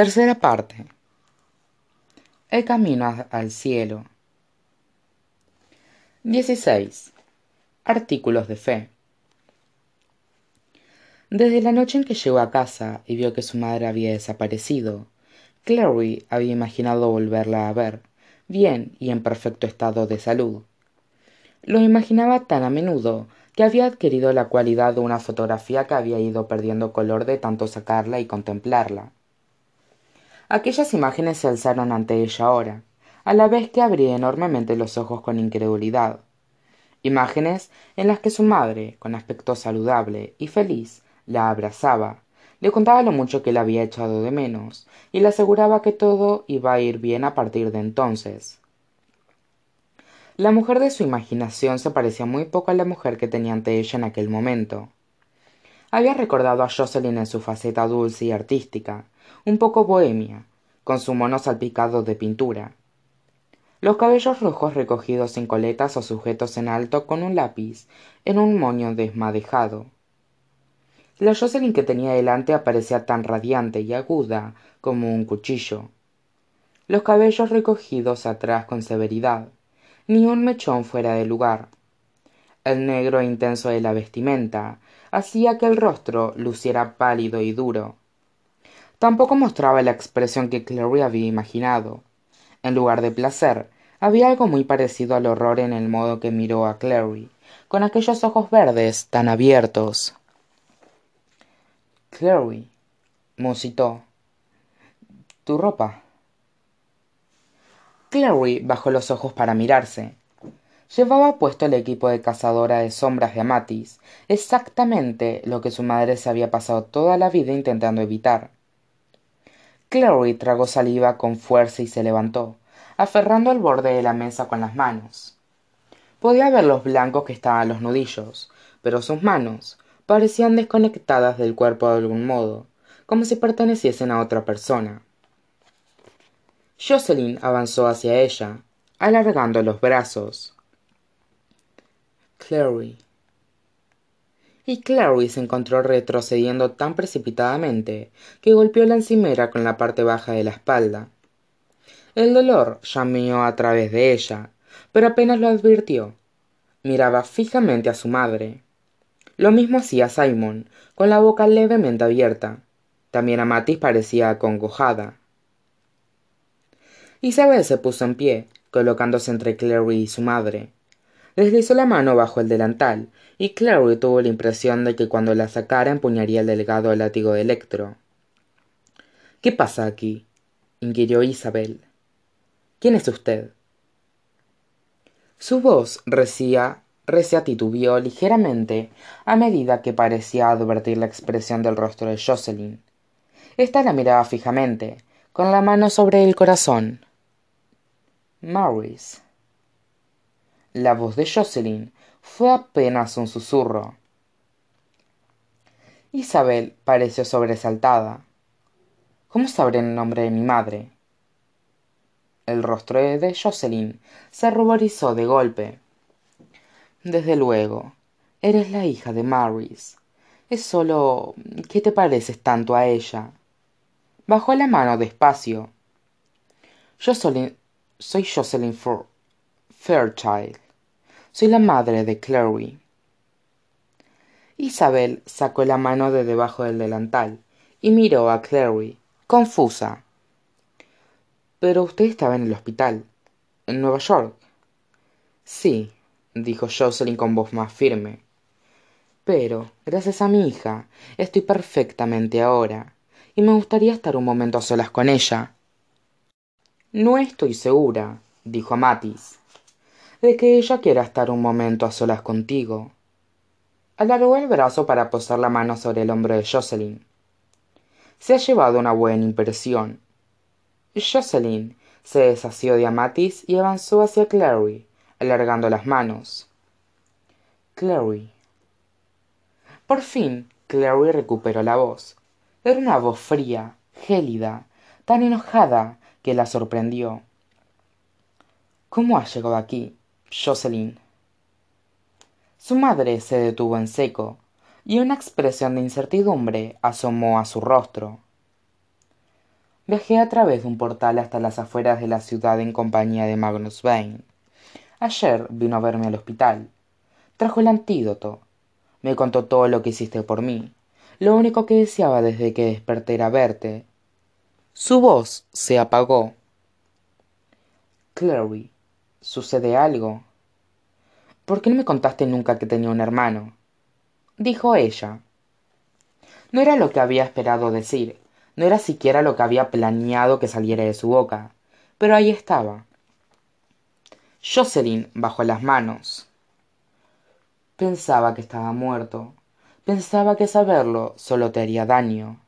Tercera parte. El camino al cielo. 16. Artículos de fe. Desde la noche en que llegó a casa y vio que su madre había desaparecido, Clary había imaginado volverla a ver, bien y en perfecto estado de salud. Lo imaginaba tan a menudo que había adquirido la cualidad de una fotografía que había ido perdiendo color de tanto sacarla y contemplarla. Aquellas imágenes se alzaron ante ella ahora, a la vez que abría enormemente los ojos con incredulidad. Imágenes en las que su madre, con aspecto saludable y feliz, la abrazaba, le contaba lo mucho que la había echado de menos, y le aseguraba que todo iba a ir bien a partir de entonces. La mujer de su imaginación se parecía muy poco a la mujer que tenía ante ella en aquel momento. Había recordado a Jocelyn en su faceta dulce y artística, un poco bohemia, con su mono salpicado de pintura. Los cabellos rojos recogidos en coletas o sujetos en alto con un lápiz en un moño desmadejado la Jocelyn que tenía delante aparecía tan radiante y aguda como un cuchillo. Los cabellos recogidos atrás con severidad, ni un mechón fuera de lugar. El negro intenso de la vestimenta hacía que el rostro luciera pálido y duro. Tampoco mostraba la expresión que Clary había imaginado. En lugar de placer, había algo muy parecido al horror en el modo que miró a Clary, con aquellos ojos verdes tan abiertos. Clary, musitó. Tu ropa. Clary bajó los ojos para mirarse. Llevaba puesto el equipo de cazadora de sombras de Amatis, exactamente lo que su madre se había pasado toda la vida intentando evitar. Clary tragó saliva con fuerza y se levantó, aferrando al borde de la mesa con las manos. Podía ver los blancos que estaban los nudillos, pero sus manos, parecían desconectadas del cuerpo de algún modo, como si perteneciesen a otra persona. Jocelyn avanzó hacia ella, alargando los brazos. Clary. Y Clary se encontró retrocediendo tan precipitadamente que golpeó la encimera con la parte baja de la espalda. El dolor llameó a través de ella, pero apenas lo advirtió. Miraba fijamente a su madre. Lo mismo hacía Simon, con la boca levemente abierta. También Amatis parecía acongojada. Isabel se puso en pie, colocándose entre Clary y su madre. Deslizó la mano bajo el delantal, y Clary tuvo la impresión de que cuando la sacara empuñaría el delgado látigo de Electro. ¿Qué pasa aquí? inquirió Isabel. ¿Quién es usted? Su voz recía Recia titubeó ligeramente a medida que parecía advertir la expresión del rostro de Jocelyn. Esta la miraba fijamente, con la mano sobre el corazón. Maurice. La voz de Jocelyn fue apenas un susurro. Isabel pareció sobresaltada. ¿Cómo sabré el nombre de mi madre? El rostro de Jocelyn se ruborizó de golpe. Desde luego. Eres la hija de Maurice. Es solo. que te pareces tanto a ella. Bajó la mano despacio. Jocelyn. Soy Jocelyn Fairchild. Soy la madre de Clary. Isabel sacó la mano de debajo del delantal y miró a Clary, confusa. Pero usted estaba en el hospital. ¿En Nueva York? Sí, dijo Jocelyn con voz más firme. Pero, gracias a mi hija, estoy perfectamente ahora, y me gustaría estar un momento a solas con ella. No estoy segura, dijo Matis, de que ella quiera estar un momento a solas contigo. Alargó el brazo para posar la mano sobre el hombro de Jocelyn. Se ha llevado una buena impresión. Jocelyn se desasió de Amatis y avanzó hacia Clary, alargando las manos. Clary. Por fin, Clary recuperó la voz. Era una voz fría, gélida, tan enojada que la sorprendió. ¿Cómo has llegado aquí, Jocelyn? Su madre se detuvo en seco, y una expresión de incertidumbre asomó a su rostro. viajé a través de un portal hasta las afueras de la ciudad en compañía de magnus Vane. ayer vino a verme al hospital trajo el antídoto me contó todo lo que hiciste por mí lo único que deseaba desde que desperté era verte su voz se apagó clary sucede algo. Por qué no me contaste nunca que tenía un hermano dijo ella. No era lo que había esperado decir. No era siquiera lo que había planeado que saliera de su boca. Pero ahí estaba. Jocelyn bajó las manos. Pensaba que estaba muerto. Pensaba que saberlo solo te haría daño.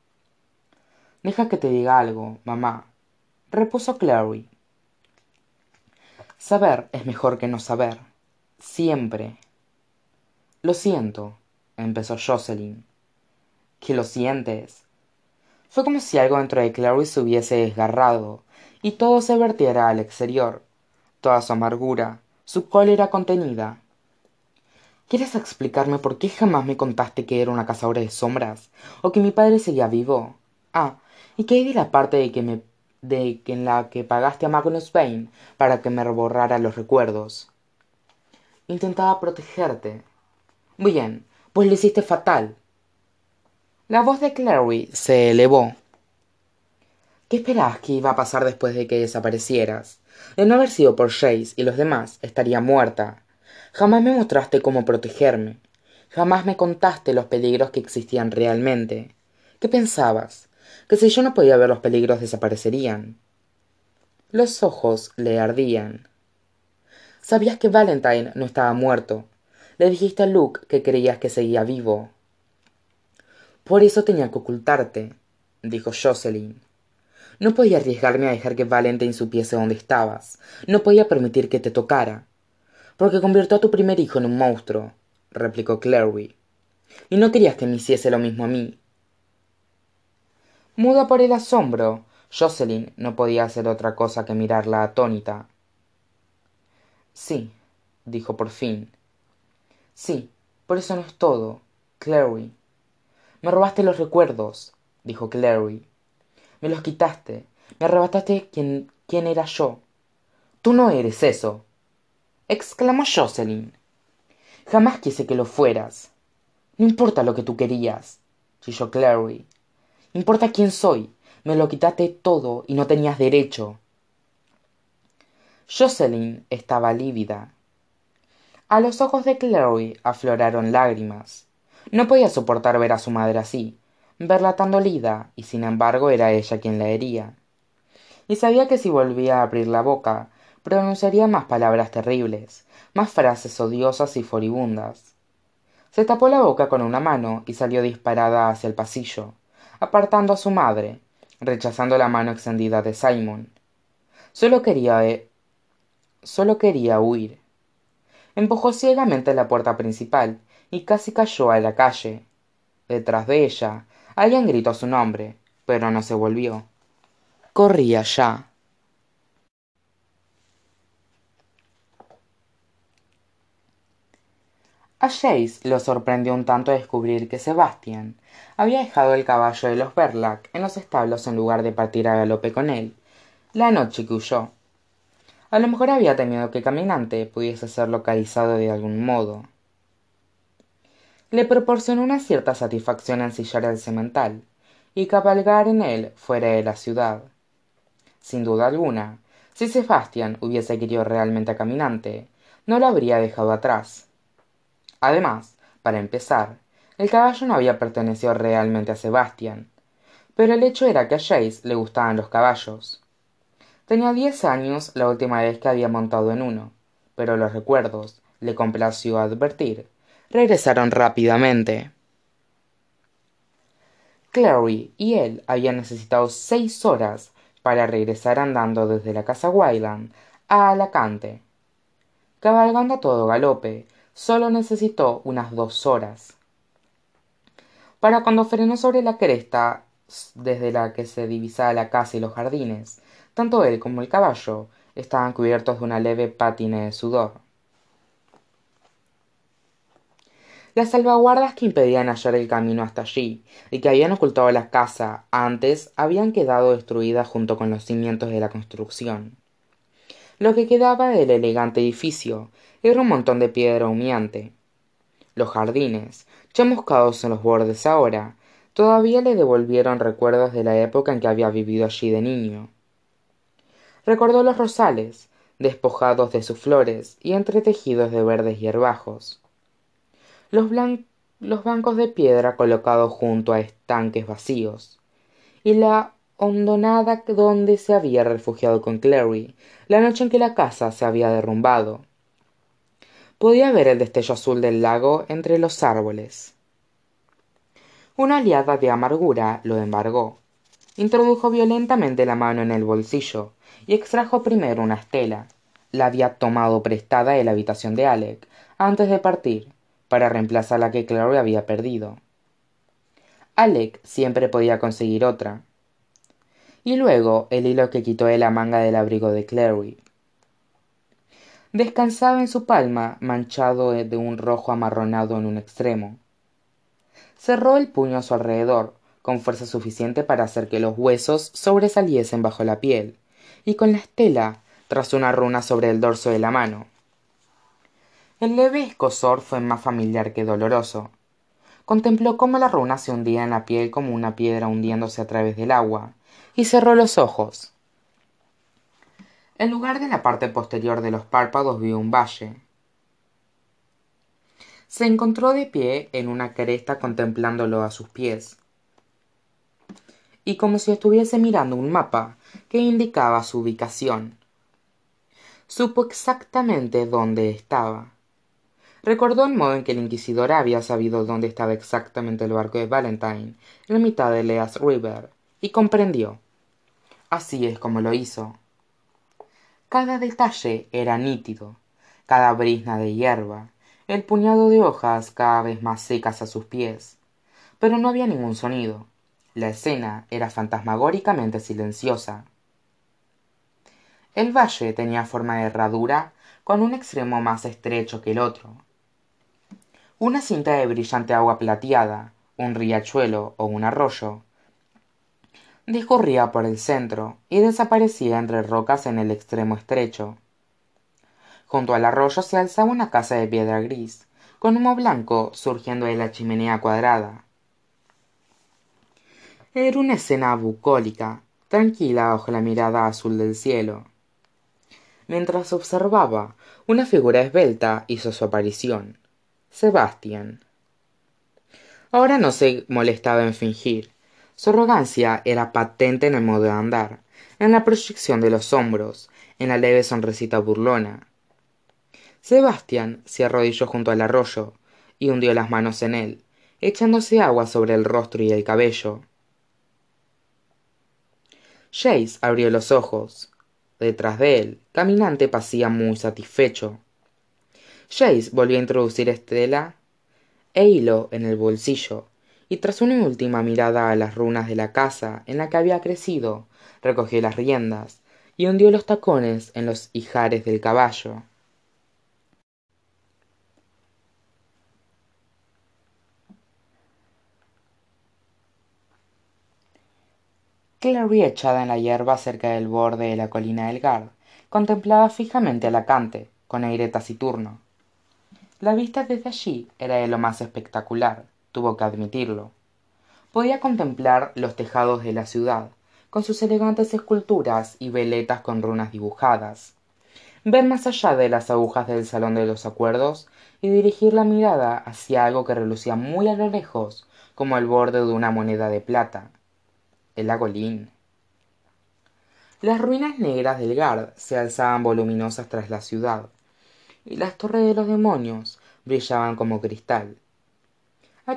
Deja que te diga algo mamá repuso clary saber es mejor que no saber. Siempre. Lo siento empezó jocelyn. ¿Qué lo sientes fue como si algo dentro de clary se hubiese desgarrado y todo se vertiera al exterior. Toda su amargura su cólera contenida. Quieres explicarme por qué jamás me contaste que era una cazadora de sombras o que mi padre seguía vivo ah y qué hay de la parte de que me de que en la que pagaste a magnus Vane para que me borrara los recuerdos. Intentaba protegerte. Bien pues lo hiciste fatal. La voz de clary se elevó. Qué esperabas que iba a pasar después de que desaparecieras de no haber sido por Jace y los demás estaría muerta. Jamás me mostraste cómo protegerme. Jamás me contaste los peligros que existían realmente. Qué pensabas que si yo no podía ver los peligros desaparecerían. Los ojos le ardían. Sabías que valentine no estaba muerto le dijiste a luke que creías que seguía vivo. Por eso tenía que ocultarte dijo jocelyn. No podía arriesgarme a dejar que valentine supiese dónde estabas. No podía permitir que te tocara. Porque convirtió a tu primer hijo en un monstruo replicó clary. Y no querías que me hiciese lo mismo a mí muda por el asombro. Jocelyn no podía hacer otra cosa que mirarla atónita. Sí dijo por fin. Sí por eso no es todo clary. Me robaste los recuerdos dijo clary. Me los quitaste. Me arrebataste quién, quién era yo. Tú no eres eso exclamó jocelyn. Jamás quise que lo fueras. No importa lo que tú querías chilló clary importa quién soy me lo quitaste todo y no tenías derecho. Jocelyn estaba lívida. A los ojos de clary afloraron lágrimas. No podía soportar ver a su madre así verla tan dolida y sin embargo era ella quien la hería. Y sabía que si volvía a abrir la boca pronunciaría más palabras terribles más frases odiosas y furibundas. Se tapó la boca con una mano y salió disparada hacia el pasillo apartando a su madre rechazando la mano extendida de simon. Sólo quería eh, sólo quería huir. Empujó ciegamente la puerta principal y casi cayó a la calle. Detrás de ella alguien gritó su nombre pero no se volvió. Corría ya a Jace lo sorprendió un tanto descubrir que Sebastian había dejado el caballo de los Verlac en los establos en lugar de partir a galope con él la noche que huyó. A lo mejor había temido que caminante pudiese ser localizado de algún modo. Le proporcionó una cierta satisfacción ensillar el semental y cabalgar en él fuera de la ciudad. Sin duda alguna si Sebastian hubiese querido realmente a caminante no lo habría dejado atrás además para empezar el caballo no había pertenecido realmente a sebastián pero el hecho era que a Jace le gustaban los caballos. Tenía diez años la última vez que había montado en uno pero los recuerdos le complació advertir regresaron rápidamente. Clary y él habían necesitado seis horas para regresar andando desde la casa Wyland a alacante cabalgando a todo galope sólo necesitó unas dos horas. Para cuando frenó sobre la cresta desde la que se divisaba la casa y los jardines tanto él como el caballo estaban cubiertos de una leve pátine de sudor. Las salvaguardas que impedían hallar el camino hasta allí y que habían ocultado la casa antes habían quedado destruidas junto con los cimientos de la construcción. Lo que quedaba del elegante edificio era un montón de piedra humeante. Los jardines chamuscados en los bordes ahora todavía le devolvieron recuerdos de la época en que había vivido allí de niño. Recordó los rosales despojados de sus flores y entretejidos de verdes hierbajos. Los, los bancos de piedra colocados junto a estanques vacíos y la hondonada donde se había refugiado con clary la noche en que la casa se había derrumbado podía ver el destello azul del lago entre los árboles. Una oleada de amargura lo embargó. Introdujo violentamente la mano en el bolsillo y extrajo primero una estela. La había tomado prestada de la habitación de alec antes de partir para reemplazar la que clary había perdido. Alec siempre podía conseguir otra. Y luego el hilo que quitó de la manga del abrigo de clary descansaba en su palma manchado de un rojo amarronado en un extremo. Cerró el puño a su alrededor con fuerza suficiente para hacer que los huesos sobresaliesen bajo la piel y con la estela trazó una runa sobre el dorso de la mano. El leve escozor fue más familiar que doloroso. Contempló cómo la runa se hundía en la piel como una piedra hundiéndose a través del agua y cerró los ojos en lugar de la parte posterior de los párpados vio un valle. Se encontró de pie en una cresta contemplándolo a sus pies. Y como si estuviese mirando un mapa que indicaba su ubicación. Supo exactamente dónde estaba. Recordó el modo en que el inquisidor había sabido dónde estaba exactamente el barco de valentine en la mitad de leas river y comprendió. Así es como lo hizo cada detalle era nítido cada brizna de hierba el puñado de hojas cada vez más secas a sus pies pero no había ningún sonido la escena era fantasmagóricamente silenciosa. El valle tenía forma de herradura con un extremo más estrecho que el otro. Una cinta de brillante agua plateada un riachuelo o un arroyo discurría por el centro y desaparecía entre rocas en el extremo estrecho. Junto al arroyo se alzaba una casa de piedra gris con humo blanco surgiendo de la chimenea cuadrada. Era una escena bucólica tranquila bajo la mirada azul del cielo. Mientras observaba una figura esbelta hizo su aparición sebastián. Ahora no se molestaba en fingir su arrogancia era patente en el modo de andar en la proyección de los hombros en la leve sonrisita burlona. Sebastián se arrodilló junto al arroyo y hundió las manos en él echándose agua sobre el rostro y el cabello. Jace abrió los ojos. Detrás de él caminante pasía muy satisfecho. Jace volvió a introducir estela e hilo en el bolsillo y tras una última mirada a las runas de la casa en la que había crecido recogió las riendas y hundió los tacones en los ijares del caballo. Clary echada en la hierba cerca del borde de la colina del gard contemplaba fijamente a lacante con aire taciturno. La vista desde allí era de lo más espectacular tuvo que admitirlo. Podía contemplar los tejados de la ciudad con sus elegantes esculturas y veletas con runas dibujadas ver más allá de las agujas del salón de los acuerdos y dirigir la mirada hacia algo que relucía muy a lo lejos como el borde de una moneda de plata el lago las ruinas negras del gard se alzaban voluminosas tras la ciudad y las torres de los demonios brillaban como cristal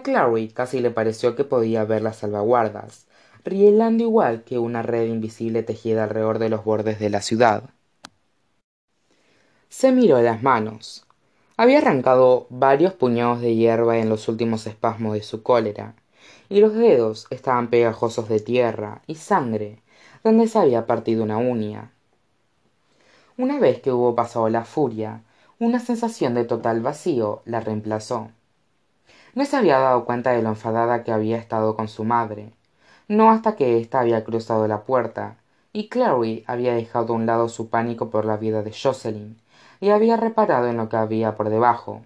clary casi le pareció que podía ver las salvaguardas rielando igual que una red invisible tejida alrededor de los bordes de la ciudad. Se miró las manos. Había arrancado varios puñados de hierba en los últimos espasmos de su cólera y los dedos estaban pegajosos de tierra y sangre donde se había partido una uña. Una vez que hubo pasado la furia una sensación de total vacío la reemplazó no se había dado cuenta de lo enfadada que había estado con su madre no hasta que ésta había cruzado la puerta y clary había dejado a un lado su pánico por la vida de jocelyn y había reparado en lo que había por debajo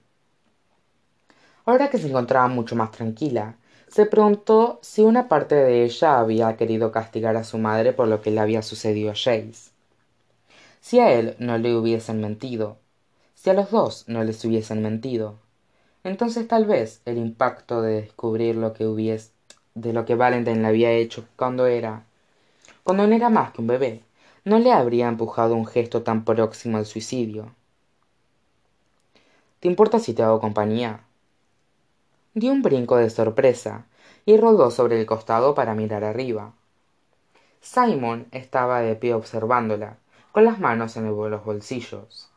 ahora que se encontraba mucho más tranquila se preguntó si una parte de ella había querido castigar a su madre por lo que le había sucedido a Jace. Si a él no le hubiesen mentido, si a los dos no les hubiesen mentido, entonces tal vez el impacto de descubrir lo que hubiese de lo que Valentine le había hecho cuando era cuando no era más que un bebé no le habría empujado un gesto tan próximo al suicidio. ¿Te importa si te hago compañía? dio un brinco de sorpresa y rodó sobre el costado para mirar arriba. Simon estaba de pie observándola con las manos en los bolsillos.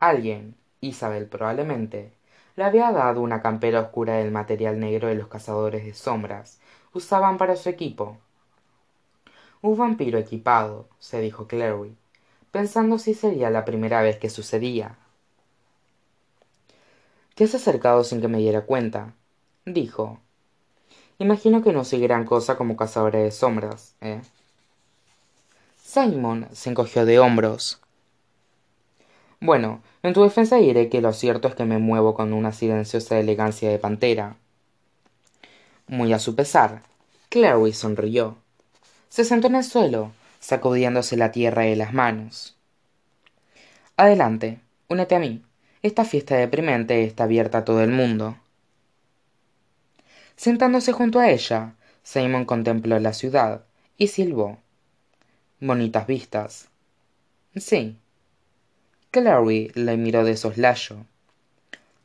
Alguien isabel probablemente le había dado una campera oscura del material negro de los cazadores de sombras. Usaban para su equipo. Un vampiro equipado se dijo clary pensando si sería la primera vez que sucedía. Te has acercado sin que me diera cuenta dijo. Imagino que no soy gran cosa como cazadora de sombras eh simon se encogió de hombros bueno en tu defensa diré que lo cierto es que me muevo con una silenciosa elegancia de pantera. Muy a su pesar clary sonrió. Se sentó en el suelo sacudiéndose la tierra de las manos. Adelante únete a mí. Esta fiesta deprimente está abierta a todo el mundo. Sentándose junto a ella simon contempló la ciudad y silbó. Bonitas vistas. Sí clary le miró de soslayo.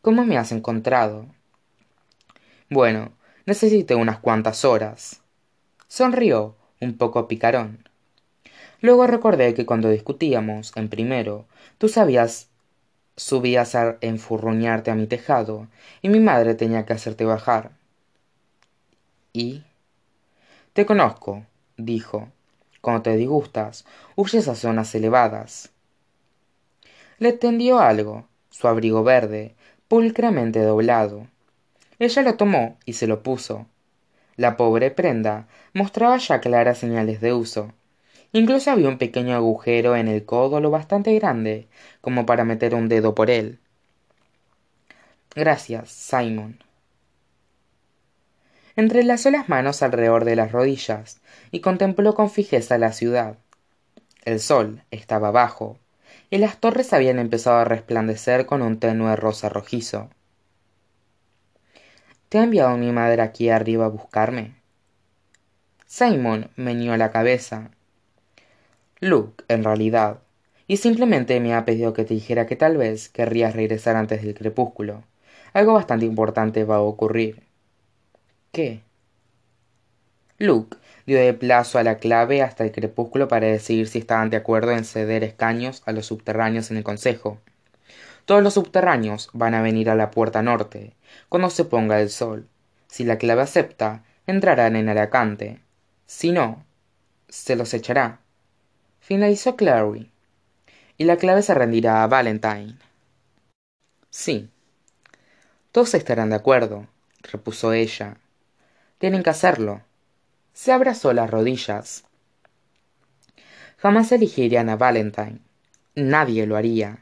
Cómo me has encontrado bueno necesité unas cuantas horas. Sonrió un poco picarón. Luego recordé que cuando discutíamos en primero tú sabías subías a enfurruñarte a mi tejado y mi madre tenía que hacerte bajar. Y te conozco dijo. Cuando te disgustas huyes a zonas elevadas le tendió algo su abrigo verde pulcramente doblado. Ella lo tomó y se lo puso. La pobre prenda mostraba ya claras señales de uso. Incluso había un pequeño agujero en el codo lo bastante grande como para meter un dedo por él. Gracias simon. Entrelazó las manos alrededor de las rodillas y contempló con fijeza la ciudad. El sol estaba bajo y las torres habían empezado a resplandecer con un tenue rosa rojizo. Te ha enviado mi madre aquí arriba a buscarme simon meneó la cabeza. Luke en realidad y simplemente me ha pedido que te dijera que tal vez querrías regresar antes del crepúsculo. Algo bastante importante va a ocurrir. Qué luke dio de plazo a la clave hasta el crepúsculo para decidir si estaban de acuerdo en ceder escaños a los subterráneos en el consejo. Todos los subterráneos van a venir a la puerta norte cuando se ponga el sol. Si la clave acepta entrarán en aracante si no se los echará. Finalizó clary. Y la clave se rendirá a valentine. Sí. Todos estarán de acuerdo repuso ella. Tienen que hacerlo se abrazó las rodillas. Jamás elegirían a valentine. Nadie lo haría.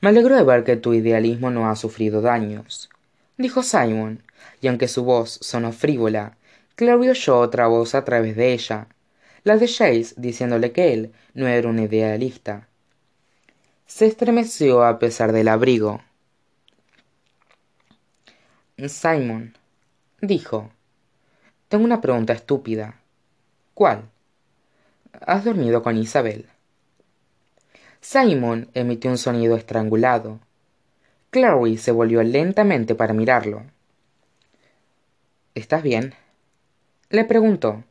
Me alegro de ver que tu idealismo no ha sufrido daños dijo simon y aunque su voz sonó frívola clary oyó otra voz a través de ella la de Jace diciéndole que él no era un idealista. Se estremeció a pesar del abrigo. Simon dijo tengo una pregunta estúpida. Cuál has dormido con isabel simon emitió un sonido estrangulado. Clary se volvió lentamente para mirarlo. Estás bien le preguntó.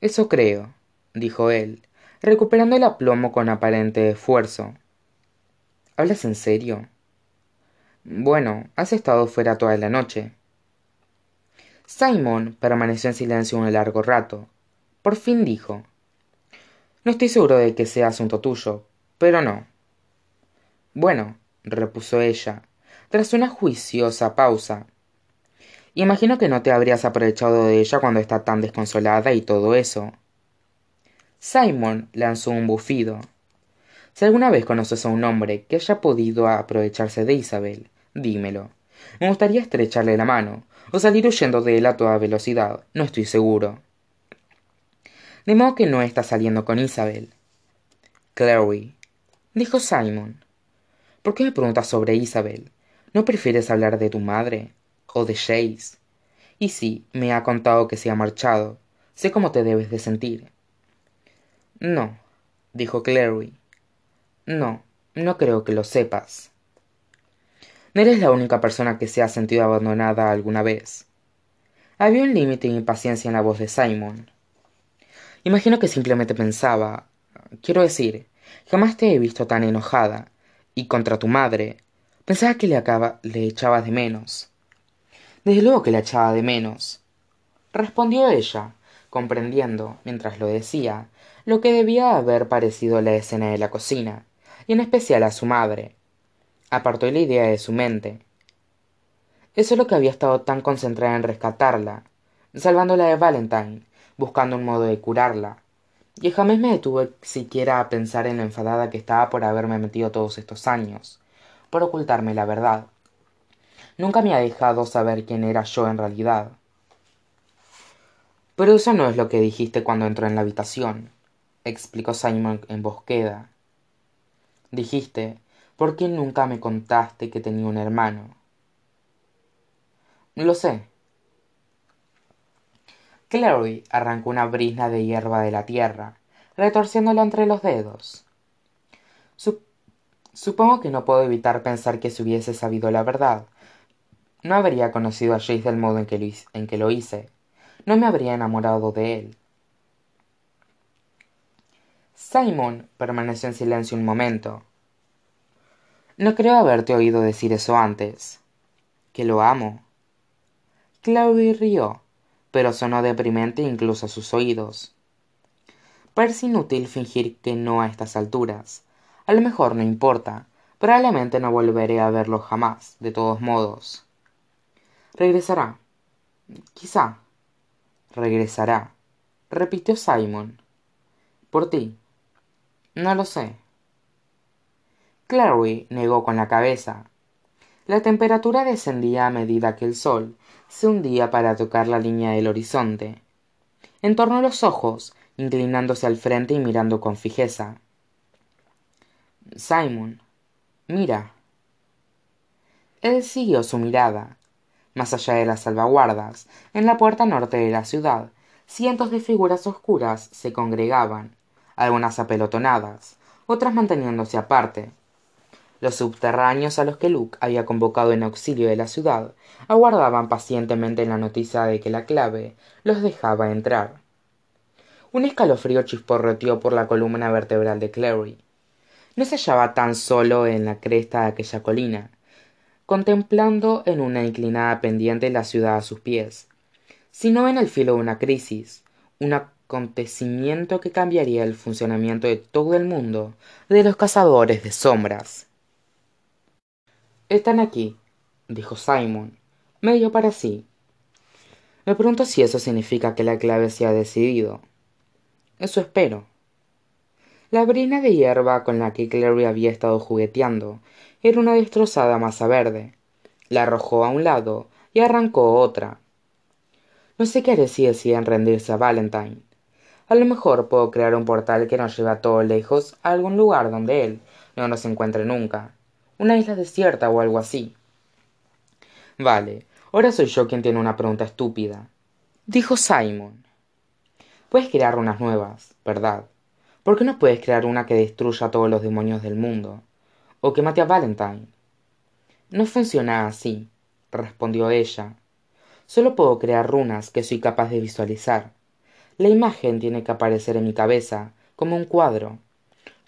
Eso creo dijo él recuperando el aplomo con aparente esfuerzo. Hablas en serio bueno has estado fuera toda la noche simon permaneció en silencio un largo rato por fin dijo no estoy seguro de que sea asunto tuyo pero no bueno repuso ella tras una juiciosa pausa. Imagino que no te habrías aprovechado de ella cuando está tan desconsolada y todo eso. Simon lanzó un bufido. Si alguna vez conoces a un hombre que haya podido aprovecharse de Isabel, dímelo. Me gustaría estrecharle la mano, o salir huyendo de él a toda velocidad. No estoy seguro. De modo que no está saliendo con Isabel. Clary, dijo Simon. ¿Por qué me preguntas sobre Isabel? ¿No prefieres hablar de tu madre? ¿O de Chase? Y sí, me ha contado que se ha marchado. Sé cómo te debes de sentir. No, dijo Clary. No, no creo que lo sepas. No eres la única persona que se ha sentido abandonada alguna vez. Había un límite de impaciencia en la voz de Simon. Imagino que simplemente pensaba. Quiero decir, jamás te he visto tan enojada. Y contra tu madre. Pensaba que le, le echabas de menos. Desde luego que la echaba de menos. Respondió ella, comprendiendo, mientras lo decía, lo que debía haber parecido la escena de la cocina, y en especial a su madre. Apartó la idea de su mente. Eso es lo que había estado tan concentrada en rescatarla, salvándola de Valentine, buscando un modo de curarla. Y jamás me detuve siquiera a pensar en lo enfadada que estaba por haberme metido todos estos años, por ocultarme la verdad. Nunca me ha dejado saber quién era yo en realidad. Pero eso no es lo que dijiste cuando entró en la habitación explicó Simon en voz queda. Dijiste, ¿por qué nunca me contaste que tenía un hermano? Lo sé. Clary arrancó una brisna de hierba de la tierra, retorciéndola entre los dedos. supongo que no puedo evitar pensar que si hubiese sabido la verdad, no habría conocido a Jace del modo en que lo hice. No me habría enamorado de él. Simon permaneció en silencio un momento. No creo haberte oído decir eso antes. Que lo amo. Claudia rió, pero sonó deprimente incluso a sus oídos. Parece inútil fingir que no a estas alturas. A lo mejor no importa. Probablemente no volveré a verlo jamás, de todos modos. Regresará. Quizá. Regresará, repitió Simon. Por ti. No lo sé. Clary negó con la cabeza. La temperatura descendía a medida que el sol se hundía para tocar la línea del horizonte. Entornó los ojos, inclinándose al frente y mirando con fijeza. Simon, mira. Él siguió su mirada. Más allá de las salvaguardas, en la puerta norte de la ciudad, cientos de figuras oscuras se congregaban, algunas apelotonadas, otras manteniéndose aparte. Los subterráneos a los que Luke había convocado en auxilio de la ciudad aguardaban pacientemente la noticia de que la clave los dejaba entrar. Un escalofrío chisporroteó por la columna vertebral de Clary. No se hallaba tan solo en la cresta de aquella colina, contemplando en una inclinada pendiente la ciudad a sus pies, sino en el filo de una crisis, una acontecimiento que cambiaría el funcionamiento de todo el mundo de los cazadores de sombras. Están aquí, dijo Simon, medio para sí. Me pregunto si eso significa que la clave se ha decidido. Eso espero. La brina de hierba con la que Clary había estado jugueteando era una destrozada masa verde. La arrojó a un lado y arrancó otra. No sé qué haré si deciden rendirse a Valentine. A lo mejor puedo crear un portal que nos lleve a todo lejos a algún lugar donde él no nos encuentre nunca. Una isla desierta o algo así. Vale, ahora soy yo quien tiene una pregunta estúpida. Dijo Simon. Puedes crear unas nuevas, ¿verdad? ¿Por qué no puedes crear una que destruya a todos los demonios del mundo? O que mate a Valentine. No funciona así, respondió ella. Solo puedo crear runas que soy capaz de visualizar la imagen tiene que aparecer en mi cabeza como un cuadro.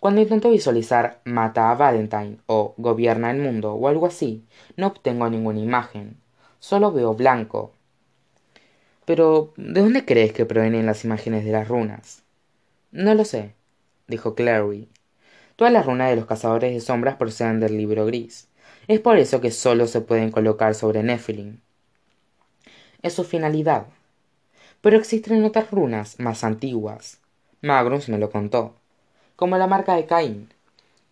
Cuando intento visualizar mata a Valentine o gobierna el mundo o algo así, no obtengo ninguna imagen, solo veo blanco. Pero, ¿de dónde crees que provienen las imágenes de las runas? No lo sé, dijo Clary. Todas las runas de los cazadores de sombras proceden del libro gris, Es por eso que solo se pueden colocar sobre Nephilim. Es su finalidad. Pero existen otras runas más antiguas. Magnus me lo contó. Como la marca de Caín.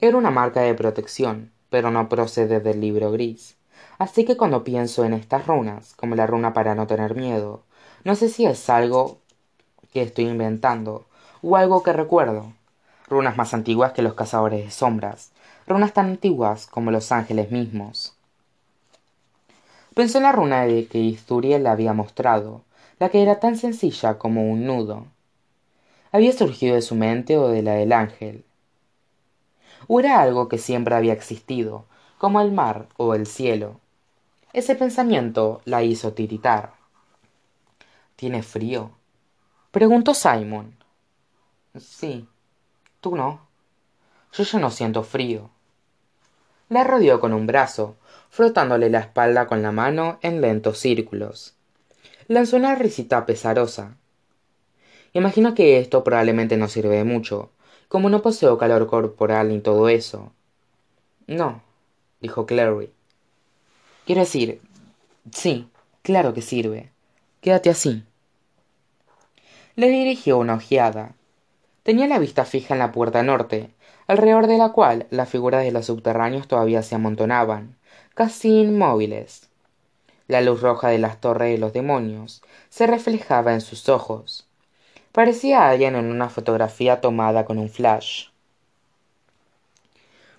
Era una marca de protección, pero no procede del libro gris. Así que cuando pienso en estas runas, como la runa para no tener miedo, no sé si es algo que estoy inventando o algo que recuerdo. Runas más antiguas que los cazadores de sombras, runas tan antiguas como los ángeles mismos. Pensó en la runa de que Isturiel le había mostrado, la que era tan sencilla como un nudo. ¿Había surgido de su mente o de la del ángel? ¿O era algo que siempre había existido, como el mar o el cielo? Ese pensamiento la hizo tiritar. ¿Tiene frío? preguntó Simon. Sí. ¿Tú no? Yo ya no siento frío. La rodeó con un brazo, frotándole la espalda con la mano en lentos círculos. Lanzó una risita pesarosa. Imagino que esto probablemente no sirve de mucho, como no poseo calor corporal ni todo eso. No, dijo Clary. Quiero decir, sí, claro que sirve. Quédate así. Le dirigió una ojeada. Tenía la vista fija en la puerta norte, alrededor de la cual las figuras de los subterráneos todavía se amontonaban, casi inmóviles. La luz roja de las torres de los demonios se reflejaba en sus ojos. Parecía alguien en una fotografía tomada con un flash.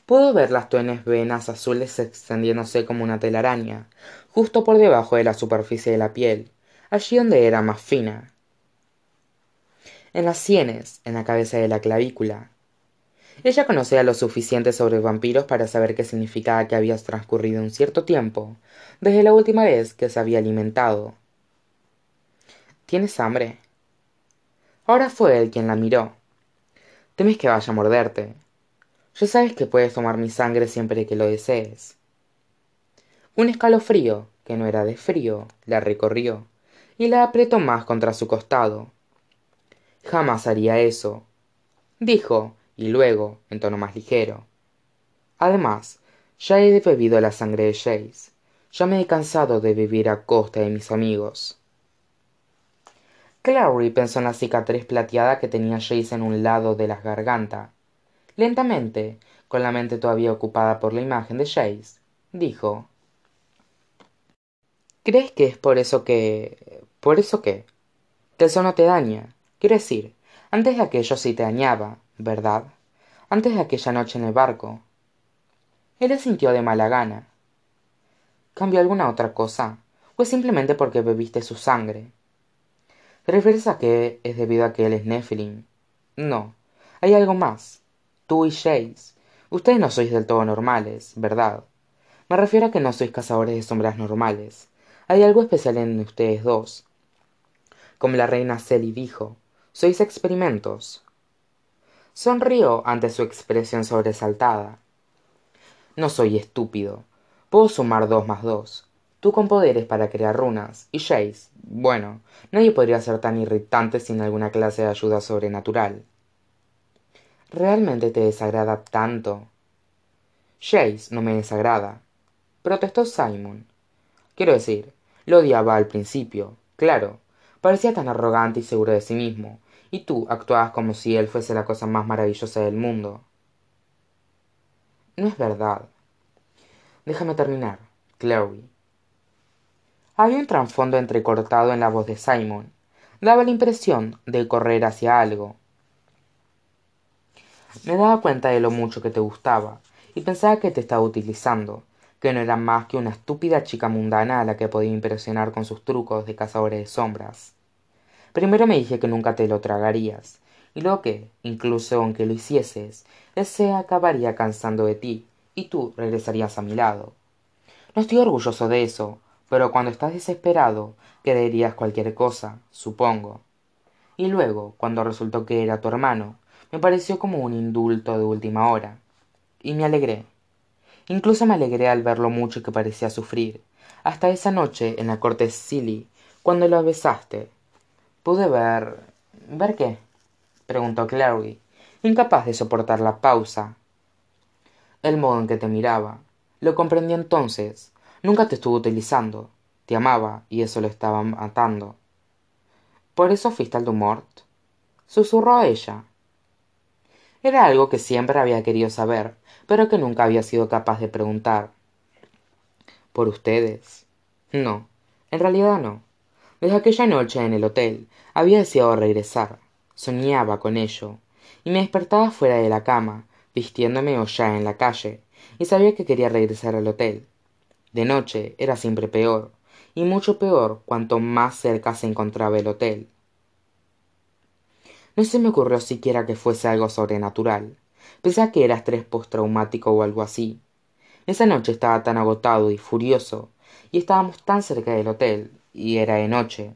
Pudo ver las tuenes venas azules extendiéndose como una telaraña, justo por debajo de la superficie de la piel, allí donde era más fina. En las sienes, en la cabeza de la clavícula. Ella conocía lo suficiente sobre vampiros para saber qué significaba que había transcurrido un cierto tiempo desde la última vez que se había alimentado. ¿Tienes hambre? Ahora fue él quien la miró. ¿Temes que vaya a morderte? Ya sabes que puedes tomar mi sangre siempre que lo desees. Un escalofrío, que no era de frío, la recorrió, y la apretó más contra su costado. Jamás haría eso, dijo, y luego, en tono más ligero. Además, ya he bebido la sangre de Jace. Ya me he cansado de vivir a costa de mis amigos. Clary pensó en la cicatriz plateada que tenía Jace en un lado de la garganta lentamente con la mente todavía ocupada por la imagen de Jace dijo crees que es por eso que por eso qué que eso te daña. Quiero decir antes de aquello sí te dañaba verdad antes de aquella noche en el barco. Él sintió de mala gana. Cambió alguna otra cosa o es simplemente porque bebiste su sangre ¿Te refieres a que es debido a que él es Nephilim? No, hay algo más tú y Jace. Ustedes no sois del todo normales, ¿verdad? Me refiero a que no sois cazadores de sombras normales. Hay algo especial en ustedes dos. Como la reina Selly dijo, sois experimentos. Sonrió ante su expresión sobresaltada. No soy estúpido. Puedo sumar dos más dos. Tú con poderes para crear runas. Y Jace, bueno, nadie podría ser tan irritante sin alguna clase de ayuda sobrenatural. Realmente te desagrada tanto. Jace no me desagrada protestó simon. Quiero decir lo odiaba al principio claro parecía tan arrogante y seguro de sí mismo y tú actuabas como si él fuese la cosa más maravillosa del mundo. No es verdad. Déjame terminar Chloe había un trasfondo entrecortado en la voz de simon. Daba la impresión de correr hacia algo. Me daba cuenta de lo mucho que te gustaba y pensaba que te estaba utilizando que no era más que una estúpida chica mundana a la que podía impresionar con sus trucos de cazadores de sombras. Primero me dije que nunca te lo tragarías y luego que incluso aunque lo hicieses él se acabaría cansando de ti y tú regresarías a mi lado. No estoy orgulloso de eso pero cuando estás desesperado creerías cualquier cosa supongo. Y luego cuando resultó que era tu hermano me pareció como un indulto de última hora. Y me alegré. Incluso me alegré al ver lo mucho que parecía sufrir. Hasta esa noche en la corte Silly cuando lo besaste. Pude ver ver qué preguntó Clary incapaz de soportar la pausa. El modo en que te miraba. Lo comprendí entonces nunca te estuvo utilizando. Te amaba y eso lo estaba matando. Por eso fuiste al dumort susurró ella. Era algo que siempre había querido saber pero que nunca había sido capaz de preguntar. Por ustedes no en realidad no. Desde aquella noche en el hotel había deseado regresar. Soñaba con ello. Y me despertaba fuera de la cama vistiéndome o ya en la calle y sabía que quería regresar al hotel de noche era siempre peor y mucho peor cuanto más cerca se encontraba el hotel. No se me ocurrió siquiera que fuese algo sobrenatural pensé que era estrés postraumático o algo así. Esa noche estaba tan agotado y furioso y estábamos tan cerca del hotel y era de noche.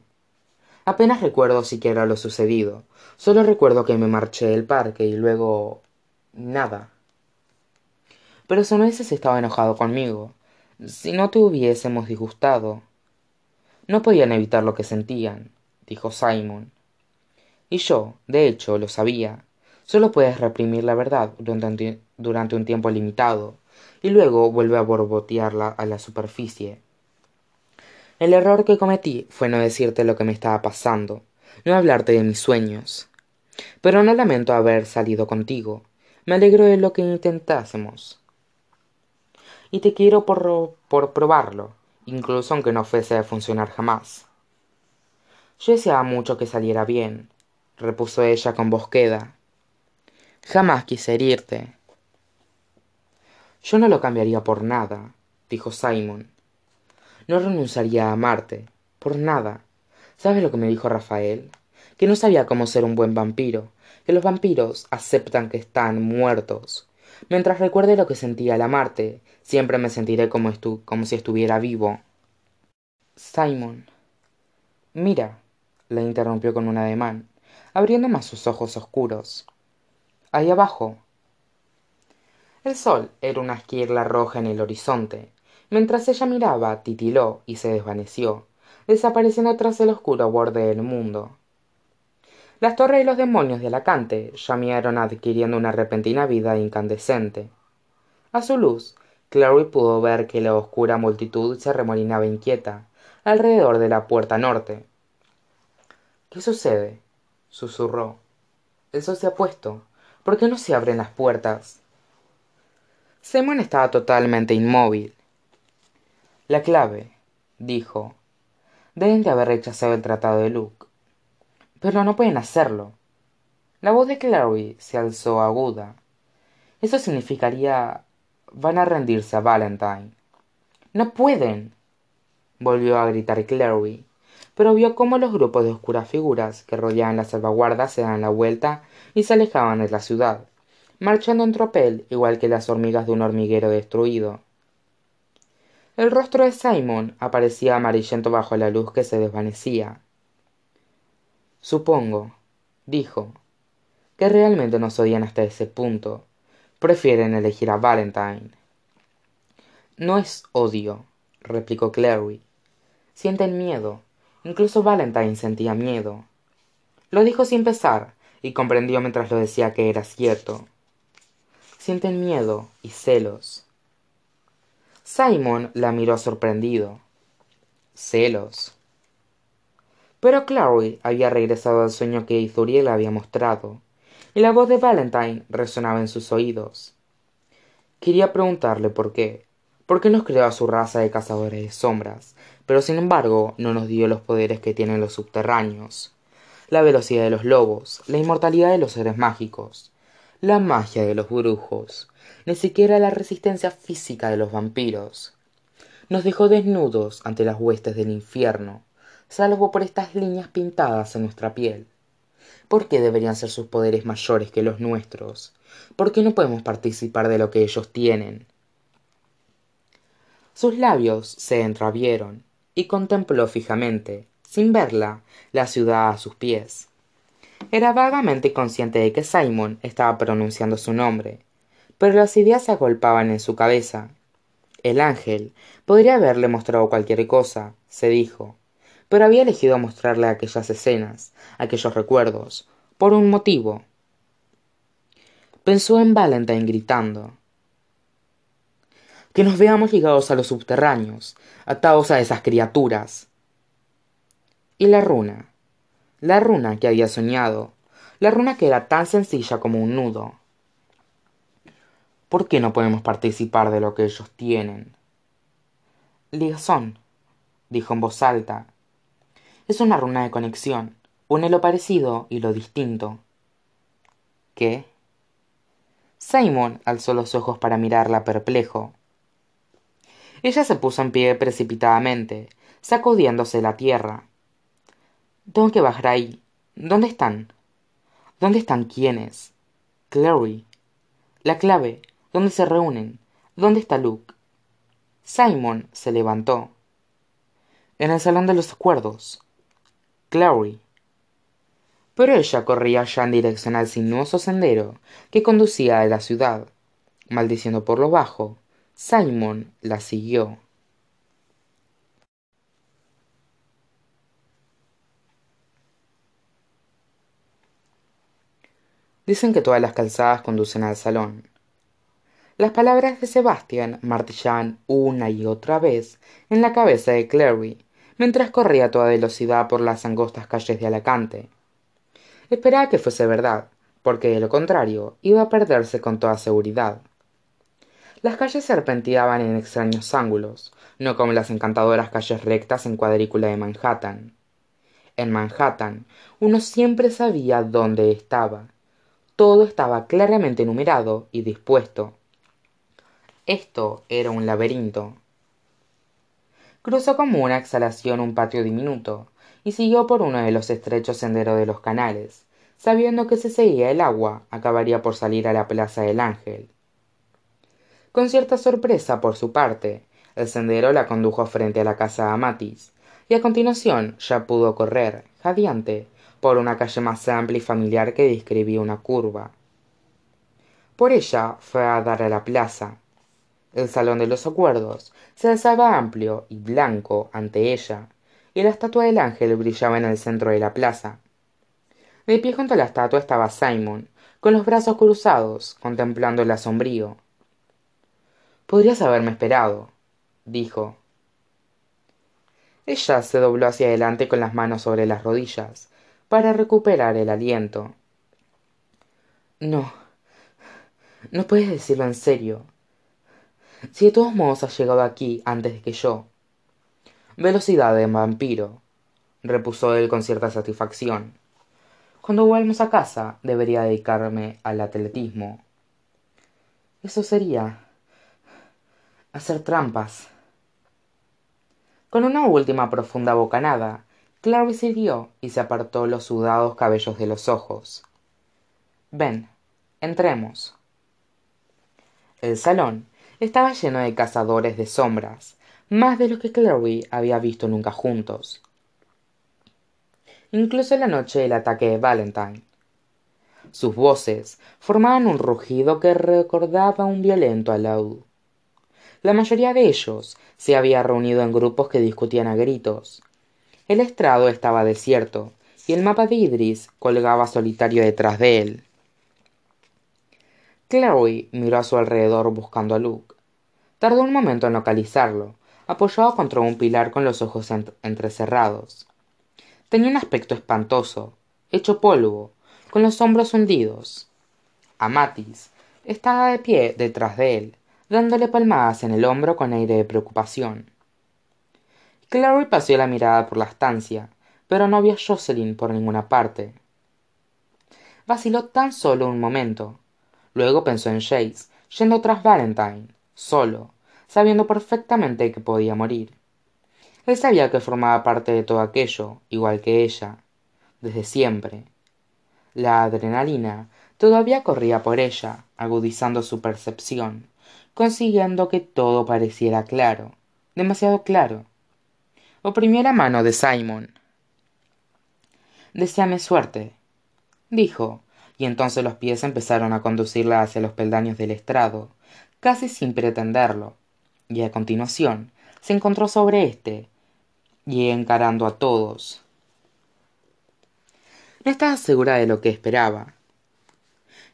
Apenas recuerdo siquiera lo sucedido sólo recuerdo que me marché del parque y luego nada. Pero si no hubieses estado enojado conmigo si no te hubiésemos disgustado no podían evitar lo que sentían dijo simon. Y yo de hecho lo sabía. Sólo puedes reprimir la verdad durante un tiempo limitado y luego vuelve a borbotearla a la superficie. El error que cometí fue no decirte lo que me estaba pasando no hablarte de mis sueños. Pero no lamento haber salido contigo. Me alegro de lo que intentásemos y te quiero por, por probarlo incluso aunque no fuese a funcionar jamás. Yo deseaba mucho que saliera bien repuso ella con voz queda. Jamás quise herirte. Yo no lo cambiaría por nada dijo simon. No renunciaría a amarte por nada. Sabes lo que me dijo rafael que no sabía cómo ser un buen vampiro que los vampiros aceptan que están muertos mientras recuerde lo que sentía al amarte siempre me sentiré como, como si estuviera vivo. Simon. Mira le interrumpió con un ademán abriendo más sus ojos oscuros. Ahí abajo. El sol era una esquirla roja en el horizonte. Mientras ella miraba titiló y se desvaneció desapareciendo tras el oscuro borde del mundo las torres de los demonios de alacante llamearon adquiriendo una repentina vida incandescente. A su luz clary pudo ver que la oscura multitud se remolinaba inquieta alrededor de la puerta norte. Qué sucede susurró. El sol se ha puesto. Por qué no se abren las puertas simon estaba totalmente inmóvil. La clave dijo deben de haber rechazado el tratado de luke pero no pueden hacerlo. La voz de clary se alzó aguda. Eso significaría van a rendirse a valentine no pueden volvió a gritar clary pero vio cómo los grupos de oscuras figuras que rodeaban la salvaguarda se daban la vuelta y se alejaban de la ciudad marchando en tropel igual que las hormigas de un hormiguero destruido. El rostro de simon aparecía amarillento bajo la luz que se desvanecía supongo dijo que realmente nos odian hasta ese punto. Prefieren elegir a valentine. No es odio replicó clary. Sienten miedo. Incluso valentine sentía miedo. Lo dijo sin pesar y comprendió mientras lo decía que era cierto. Sienten miedo y celos. Simon la miró sorprendido. Celos pero clary había regresado al sueño que ithuriel había mostrado y la voz de valentine resonaba en sus oídos. Quería preguntarle por qué por qué nos creó a su raza de cazadores de sombras pero sin embargo no nos dio los poderes que tienen los subterráneos. La velocidad de los lobos la inmortalidad de los seres mágicos la magia de los brujos ni siquiera la resistencia física de los vampiros. Nos dejó desnudos ante las huestes del infierno salvo por estas líneas pintadas en nuestra piel. Por qué deberían ser sus poderes mayores que los nuestros por qué no podemos participar de lo que ellos tienen sus labios se entreabrieron y contempló fijamente sin verla la ciudad a sus pies. Era vagamente consciente de que simon estaba pronunciando su nombre pero las ideas se agolpaban en su cabeza. El ángel podría haberle mostrado cualquier cosa se dijo pero había elegido mostrarle aquellas escenas aquellos recuerdos por un motivo pensó en valentine gritando que nos veamos ligados a los subterráneos, atados a esas criaturas. Y la runa, la runa que había soñado, la runa que era tan sencilla como un nudo. ¿Por qué no podemos participar de lo que ellos tienen? Ligazón, dijo en voz alta. Es una runa de conexión. Une lo parecido y lo distinto. ¿Qué? Simon alzó los ojos para mirarla perplejo. Ella se puso en pie precipitadamente, sacudiéndose la tierra. Tengo que bajar ahí. ¿Dónde están? ¿Dónde están quiénes? Clary. La clave. ¿Dónde se reúnen? ¿Dónde está Luke? Simon se levantó. En el salón de los acuerdos. Clary pero ella corría ya en dirección al sinuoso sendero que conducía a la ciudad. Maldiciendo por lo bajo, Simon la siguió. Dicen que todas las calzadas conducen al salón. Las palabras de Sebastian martillaban una y otra vez en la cabeza de Clary mientras corría a toda velocidad por las angostas calles de Alacante. Esperaba que fuese verdad, porque de lo contrario iba a perderse con toda seguridad. Las calles serpenteaban en extraños ángulos, no como las encantadoras calles rectas en cuadrícula de Manhattan. En Manhattan uno siempre sabía dónde estaba. Todo estaba claramente numerado y dispuesto. Esto era un laberinto. Cruzó como una exhalación un patio diminuto, y siguió por uno de los estrechos senderos de los canales, sabiendo que si seguía el agua acabaría por salir a la plaza del ángel. Con cierta sorpresa por su parte, el sendero la condujo frente a la casa de Amatis, y a continuación ya pudo correr, jadeante, por una calle más amplia y familiar que describía una curva. Por ella fue a dar a la plaza. El salón de los acuerdos se alzaba amplio y blanco ante ella, y la estatua del ángel brillaba en el centro de la plaza. De pie junto a la estatua estaba Simon, con los brazos cruzados, contemplando el asombrío. Podrías haberme esperado, dijo. Ella se dobló hacia adelante con las manos sobre las rodillas, para recuperar el aliento. No. No puedes decirlo en serio. Si de todos modos has llegado aquí antes que yo, velocidad de vampiro repuso él con cierta satisfacción. Cuando vuelvamos a casa debería dedicarme al atletismo. Eso sería hacer trampas. Con una última profunda bocanada clary se dio y se apartó los sudados cabellos de los ojos. Ven entremos. El salón estaba lleno de cazadores de sombras más de lo que Clary había visto nunca juntos. Incluso la noche del ataque de Valentine. Sus voces formaban un rugido que recordaba un violento alaúd. La mayoría de ellos se había reunido en grupos que discutían a gritos. El estrado estaba desierto y el mapa de Idris colgaba solitario detrás de él. Clary miró a su alrededor buscando a Luke. Tardó un momento en localizarlo, apoyado contra un pilar con los ojos entrecerrados. Tenía un aspecto espantoso, hecho polvo, con los hombros hundidos. Amatis estaba de pie detrás de él, dándole palmadas en el hombro con aire de preocupación. Clary paseó la mirada por la estancia, pero no vio a Jocelyn por ninguna parte. Vaciló tan solo un momento. Luego pensó en Chase, yendo tras Valentine, solo, sabiendo perfectamente que podía morir. Él sabía que formaba parte de todo aquello, igual que ella, desde siempre. La adrenalina todavía corría por ella, agudizando su percepción, consiguiendo que todo pareciera claro, demasiado claro. Oprimió la mano de Simon. Deseame suerte, dijo, y entonces los pies empezaron a conducirla hacia los peldaños del estrado, casi sin pretenderlo y a continuación se encontró sobre éste y encarando a todos no estaba segura de lo que esperaba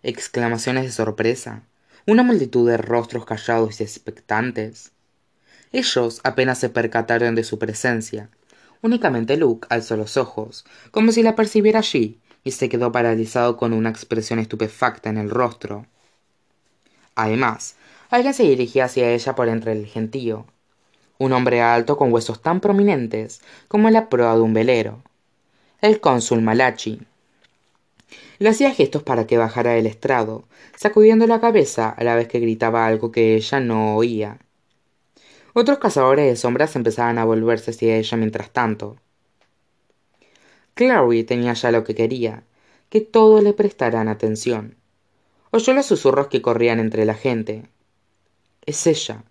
exclamaciones de sorpresa una multitud de rostros callados y expectantes. Ellos apenas se percataron de su presencia. Únicamente Luke alzó los ojos, como si la percibiera allí, y se quedó paralizado con una expresión estupefacta en el rostro. Además, alguien se dirigía hacia ella por entre el gentío. Un hombre alto con huesos tan prominentes como la proa de un velero. El cónsul Malachi. Le hacía gestos para que bajara del estrado, sacudiendo la cabeza a la vez que gritaba algo que ella no oía. Otros cazadores de sombras empezaban a volverse hacia ella mientras tanto. Clary tenía ya lo que quería, que todos le prestaran atención. Oyó los susurros que corrían entre la gente. Es ella,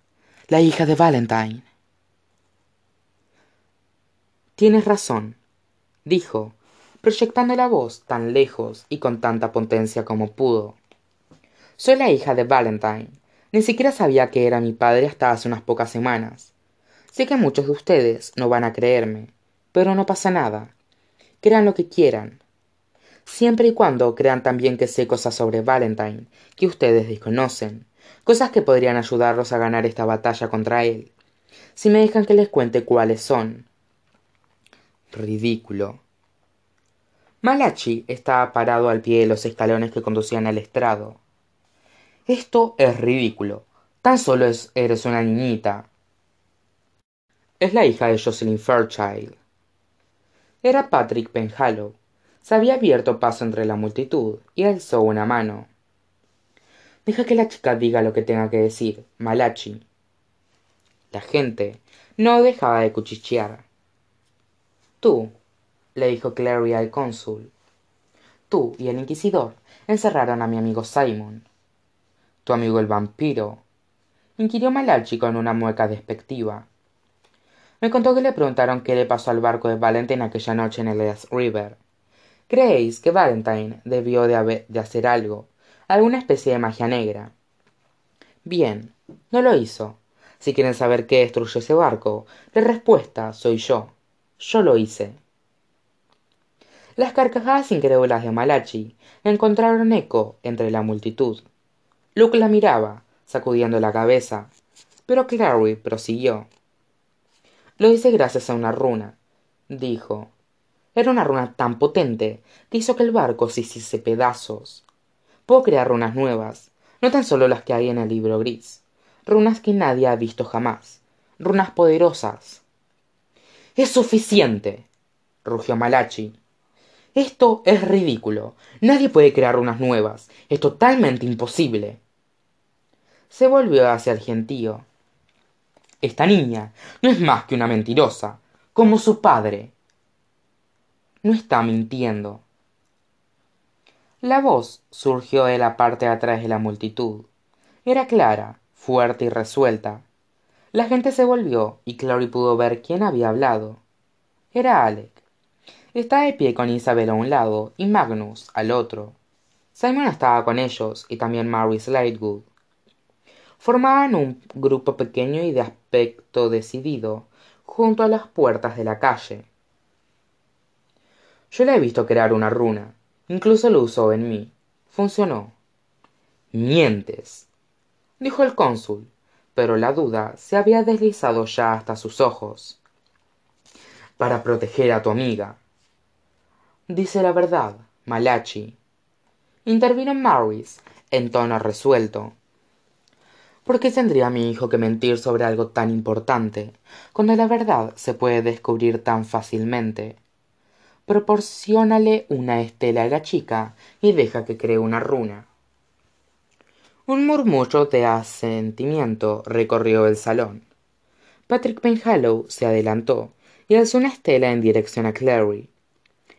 la hija de Valentine. Tienes razón, dijo, proyectando la voz tan lejos y con tanta potencia como pudo. Soy la hija de Valentine. Ni siquiera sabía que era mi padre hasta hace unas pocas semanas. Sé que muchos de ustedes no van a creerme, pero no pasa nada. Crean lo que quieran. Siempre y cuando crean también que sé cosas sobre Valentine que ustedes desconocen, cosas que podrían ayudarlos a ganar esta batalla contra él. Si me dejan que les cuente cuáles son. Ridículo. Malachi estaba parado al pie de los escalones que conducían al estrado. Esto es ridículo. Tan solo eres una niñita. Es la hija de Jocelyn Fairchild. Era Patrick Penhallow. Se había abierto paso entre la multitud y alzó una mano. Deja que la chica diga lo que tenga que decir, Malachi. La gente no dejaba de cuchichear. Tú, le dijo Clary al cónsul. Tú y el inquisidor encerraron a mi amigo Simon. ¿Tu amigo el vampiro? inquirió Malachi con una mueca despectiva. Me contó que le preguntaron qué le pasó al barco de Valentine aquella noche en el East River. ¿Creéis que Valentine debió de, hacer algo, alguna especie de magia negra? Bien, no lo hizo. Si quieren saber qué destruyó ese barco, la respuesta soy yo. Yo lo hice. Las carcajadas incrédulas de Malachi encontraron eco entre la multitud. Luke la miraba, sacudiendo la cabeza, pero Clary prosiguió. Lo hice gracias a una runa, dijo. Era una runa tan potente que hizo que el barco se hiciese pedazos. Puedo crear runas nuevas, no tan solo las que hay en el libro gris, runas que nadie ha visto jamás, runas poderosas, es suficiente, rugió Malachi. Esto es ridículo. Nadie puede crear unas nuevas. Es totalmente imposible. Se volvió hacia el gentío. Esta niña no es más que una mentirosa, como su padre. No está mintiendo. La voz surgió de la parte de atrás de la multitud. Era clara, fuerte y resuelta, la gente se volvió y Clary pudo ver quién había hablado. Era Alec. Estaba de pie con Isabel a un lado y Magnus al otro. Simon estaba con ellos y también Mary Sladewood. Formaban un grupo pequeño y de aspecto decidido junto a las puertas de la calle. Yo le he visto crear una runa. Incluso lo usó en mí. Funcionó. Mientes, dijo el cónsul pero la duda se había deslizado ya hasta sus ojos. Para proteger a tu amiga. Dice la verdad, Malachi. Intervino Maris en tono resuelto. ¿Por qué tendría mi hijo que mentir sobre algo tan importante, cuando la verdad se puede descubrir tan fácilmente? Proporciónale una estela a la chica y deja que cree una runa. Un murmullo de asentimiento recorrió el salón. Patrick Penhallow se adelantó y alzó una estela en dirección a Clary.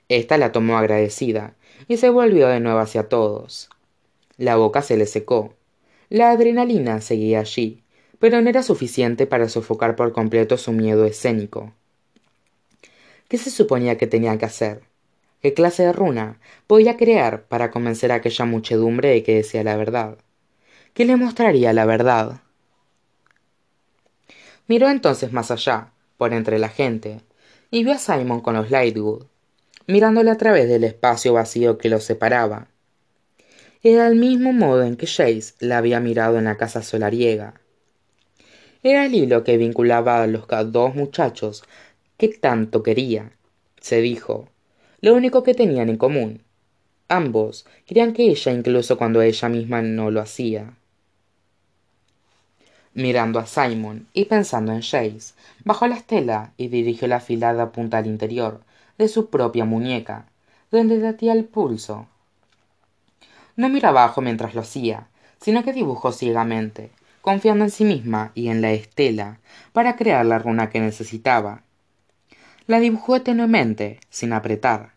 Esta la tomó agradecida y se volvió de nuevo hacia todos. La boca se le secó. La adrenalina seguía allí, pero no era suficiente para sofocar por completo su miedo escénico. ¿Qué se suponía que tenía que hacer? ¿Qué clase de runa podía crear para convencer a aquella muchedumbre de que decía la verdad? ¿Qué le mostraría la verdad. Miró entonces más allá, por entre la gente, y vio a Simon con los Lightwood, mirándole a través del espacio vacío que los separaba. Era el mismo modo en que Jace la había mirado en la casa solariega. Era el hilo que vinculaba a los dos muchachos que tanto quería, se dijo, lo único que tenían en común. Ambos querían que ella incluso cuando ella misma no lo hacía. Mirando a Simon y pensando en Jace, bajó la estela y dirigió la afilada punta al interior de su propia muñeca, donde latía el pulso. No miró abajo mientras lo hacía, sino que dibujó ciegamente, confiando en sí misma y en la estela para crear la runa que necesitaba. La dibujó tenuemente, sin apretar.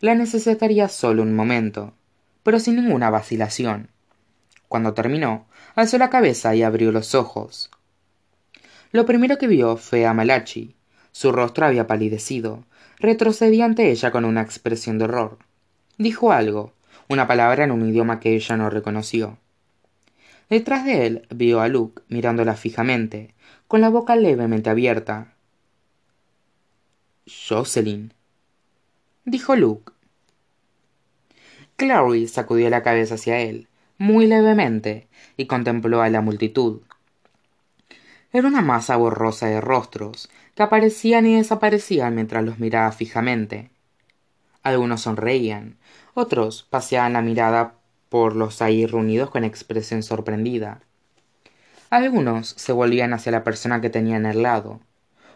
La necesitaría solo un momento, pero sin ninguna vacilación. Cuando terminó, alzó la cabeza y abrió los ojos. Lo primero que vio fue a Malachi. Su rostro había palidecido. Retrocedía ante ella con una expresión de horror. Dijo algo, una palabra en un idioma que ella no reconoció. Detrás de él vio a Luke mirándola fijamente, con la boca levemente abierta. Jocelyn, dijo Luke. Clary sacudió la cabeza hacia él, muy levemente, y contempló a la multitud. Era una masa borrosa de rostros, que aparecían y desaparecían mientras los miraba fijamente. Algunos sonreían, otros paseaban la mirada por los ahí reunidos con expresión sorprendida. Algunos se volvían hacia la persona que tenían al lado.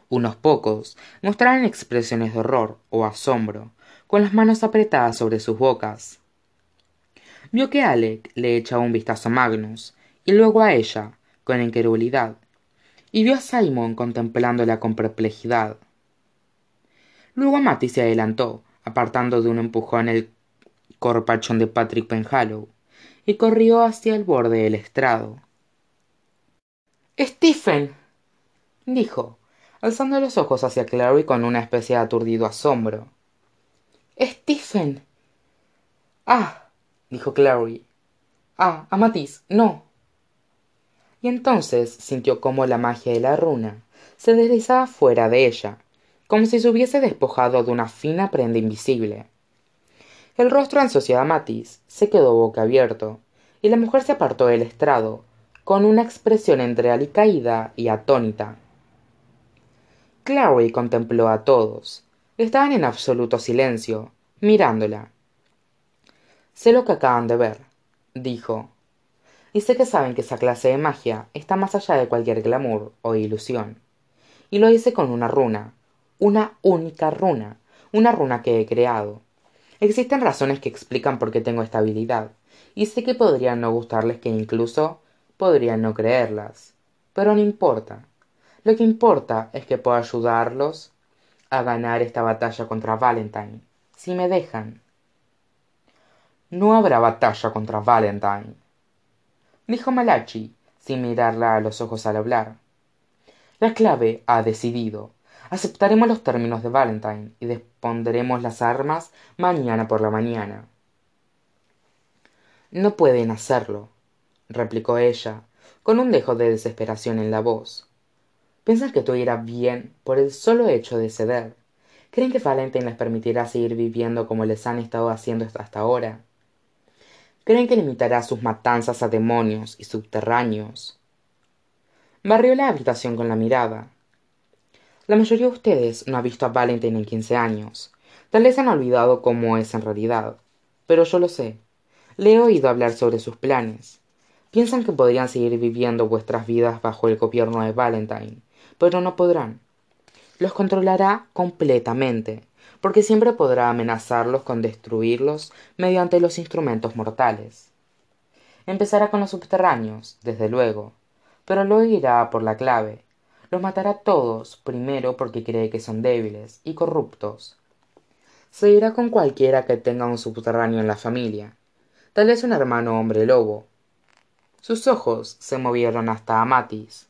Unos pocos mostraban expresiones de horror o asombro, con las manos apretadas sobre sus bocas. Vio que Alec le echaba un vistazo a Magnus, y luego a ella, con incredulidad, y vio a Simon contemplándola con perplejidad. Luego Matty se adelantó, apartando de un empujón el corpachón de Patrick Penhallow, y corrió hacia el borde del estrado. Stephen. dijo, alzando los ojos hacia Clary con una especie de aturdido asombro. Stephen. Ah, dijo Clary. Ah, Amatis, no. Y entonces sintió cómo la magia de la runa se deslizaba fuera de ella, como si se hubiese despojado de una fina prenda invisible. El rostro ansioso de Matis se quedó boca abierto, y la mujer se apartó del estrado, con una expresión entre alicaída y atónita. Clary contempló a todos. Estaban en absoluto silencio, mirándola. Sé lo que acaban de ver, dijo. Y sé que saben que esa clase de magia está más allá de cualquier glamour o ilusión. Y lo hice con una runa, una única runa, una runa que he creado. Existen razones que explican por qué tengo esta habilidad, y sé que podrían no gustarles que incluso podrían no creerlas. Pero no importa. Lo que importa es que puedo ayudarlos a ganar esta batalla contra Valentine, si me dejan. No habrá batalla contra Valentine, dijo Malachi, sin mirarla a los ojos al hablar. La clave ha decidido. Aceptaremos los términos de Valentine y dispondremos las armas mañana por la mañana. No pueden hacerlo, replicó ella, con un dejo de desesperación en la voz. ¿Piensan que todo irá bien por el solo hecho de ceder? ¿Creen que Valentine les permitirá seguir viviendo como les han estado haciendo hasta ahora? ¿Creen que limitará sus matanzas a demonios y subterráneos? Barrió la habitación con la mirada. La mayoría de ustedes no ha visto a Valentine en quince años. Tal vez han olvidado cómo es en realidad. Pero yo lo sé. Le he oído hablar sobre sus planes. Piensan que podrían seguir viviendo vuestras vidas bajo el gobierno de Valentine, pero no podrán. Los controlará completamente porque siempre podrá amenazarlos con destruirlos mediante los instrumentos mortales. Empezará con los subterráneos, desde luego, pero luego irá por la clave. Los matará todos, primero porque cree que son débiles y corruptos. Se irá con cualquiera que tenga un subterráneo en la familia, tal vez un hermano hombre lobo. Sus ojos se movieron hasta Amatis,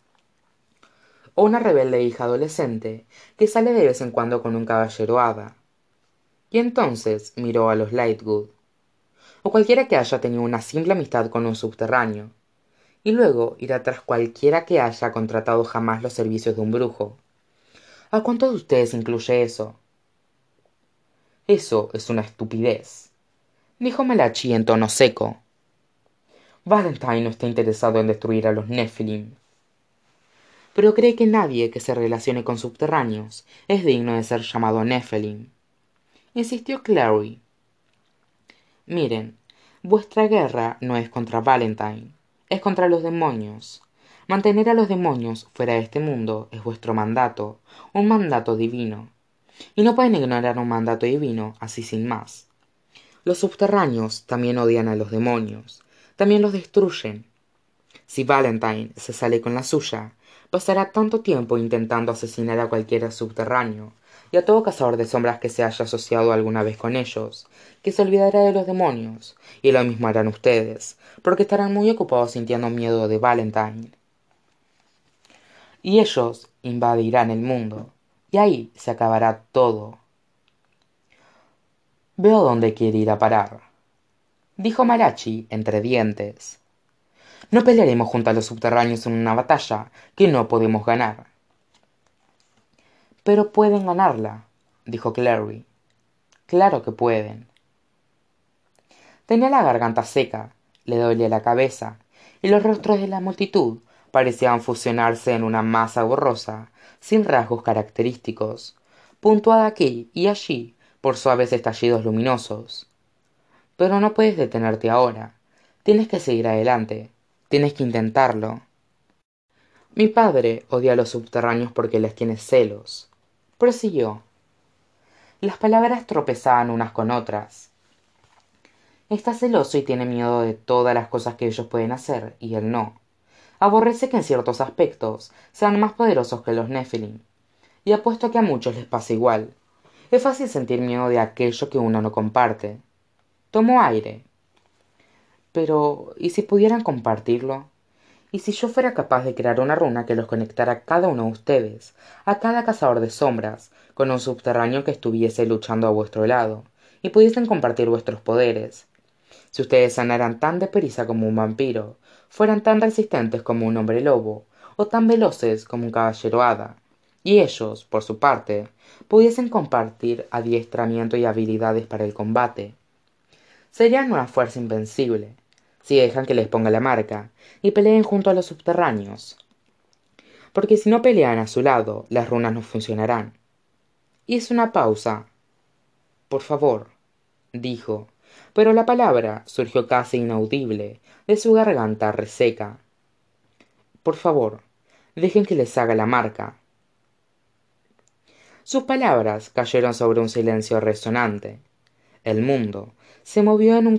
o una rebelde hija adolescente que sale de vez en cuando con un caballero hada. Y entonces miró a los Lightwood, o cualquiera que haya tenido una simple amistad con un subterráneo, y luego irá tras cualquiera que haya contratado jamás los servicios de un brujo. ¿A cuántos de ustedes incluye eso? Eso es una estupidez, dijo Malachi en tono seco. valentine no está interesado en destruir a los nephilim pero cree que nadie que se relacione con subterráneos es digno de ser llamado nephilim insistió clary miren vuestra guerra no es contra valentine es contra los demonios. Mantener a los demonios fuera de este mundo es vuestro mandato un mandato divino. Y no pueden ignorar un mandato divino así sin más. Los subterráneos también odian a los demonios también los destruyen. Si valentine se sale con la suya pasará tanto tiempo intentando asesinar a cualquier subterráneo y a todo cazador de sombras que se haya asociado alguna vez con ellos que se olvidará de los demonios y lo mismo harán ustedes porque estarán muy ocupados sintiendo miedo de valentine. Y ellos invadirán el mundo y ahí se acabará todo. Veo dónde quiere ir a parar dijo Marachi entre dientes. No pelearemos junto a los subterráneos en una batalla que no podemos ganar pero pueden ganarla dijo clary. Claro que pueden. Tenía la garganta seca le dolía la cabeza y los rostros de la multitud parecían fusionarse en una masa borrosa sin rasgos característicos puntuada aquí y allí por suaves estallidos luminosos. Pero no puedes detenerte ahora. Tienes que seguir adelante. Tienes que intentarlo. Mi padre odia a los subterráneos porque les tiene celos prosiguió. Las palabras tropezaban unas con otras. Está celoso y tiene miedo de todas las cosas que ellos pueden hacer y él no. Aborrece que en ciertos aspectos sean más poderosos que los nephilim. Y apuesto que a muchos les pasa igual. Es fácil sentir miedo de aquello que uno no comparte. Tomó aire. Pero y si pudieran compartirlo y si yo fuera capaz de crear una runa que los conectara a cada uno de ustedes a cada cazador de sombras con un subterráneo que estuviese luchando a vuestro lado y pudiesen compartir vuestros poderes. Si ustedes sanaran tan deprisa como un vampiro fueran tan resistentes como un hombre lobo o tan veloces como un caballero hada. Y ellos por su parte pudiesen compartir adiestramiento y habilidades para el combate. Serían una fuerza invencible si dejan que les ponga la marca y peleen junto a los subterráneos. Porque si no pelean a su lado las runas no funcionarán. Hizo una pausa. Por favor dijo. Pero la palabra surgió casi inaudible de su garganta reseca. Por favor dejen que les haga la marca. Sus palabras cayeron sobre un silencio resonante. El mundo se movió en un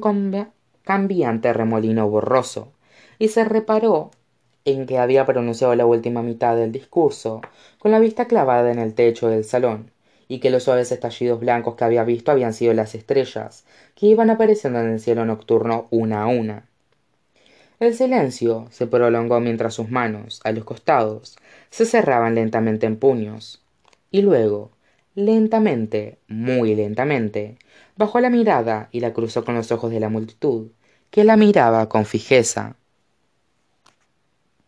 cambiante remolino borroso y se reparó en que había pronunciado la última mitad del discurso con la vista clavada en el techo del salón y que los suaves estallidos blancos que había visto habían sido las estrellas que iban apareciendo en el cielo nocturno una a una. El silencio se prolongó mientras sus manos a los costados se cerraban lentamente en puños y luego lentamente muy lentamente bajó la mirada y la cruzó con los ojos de la multitud que la miraba con fijeza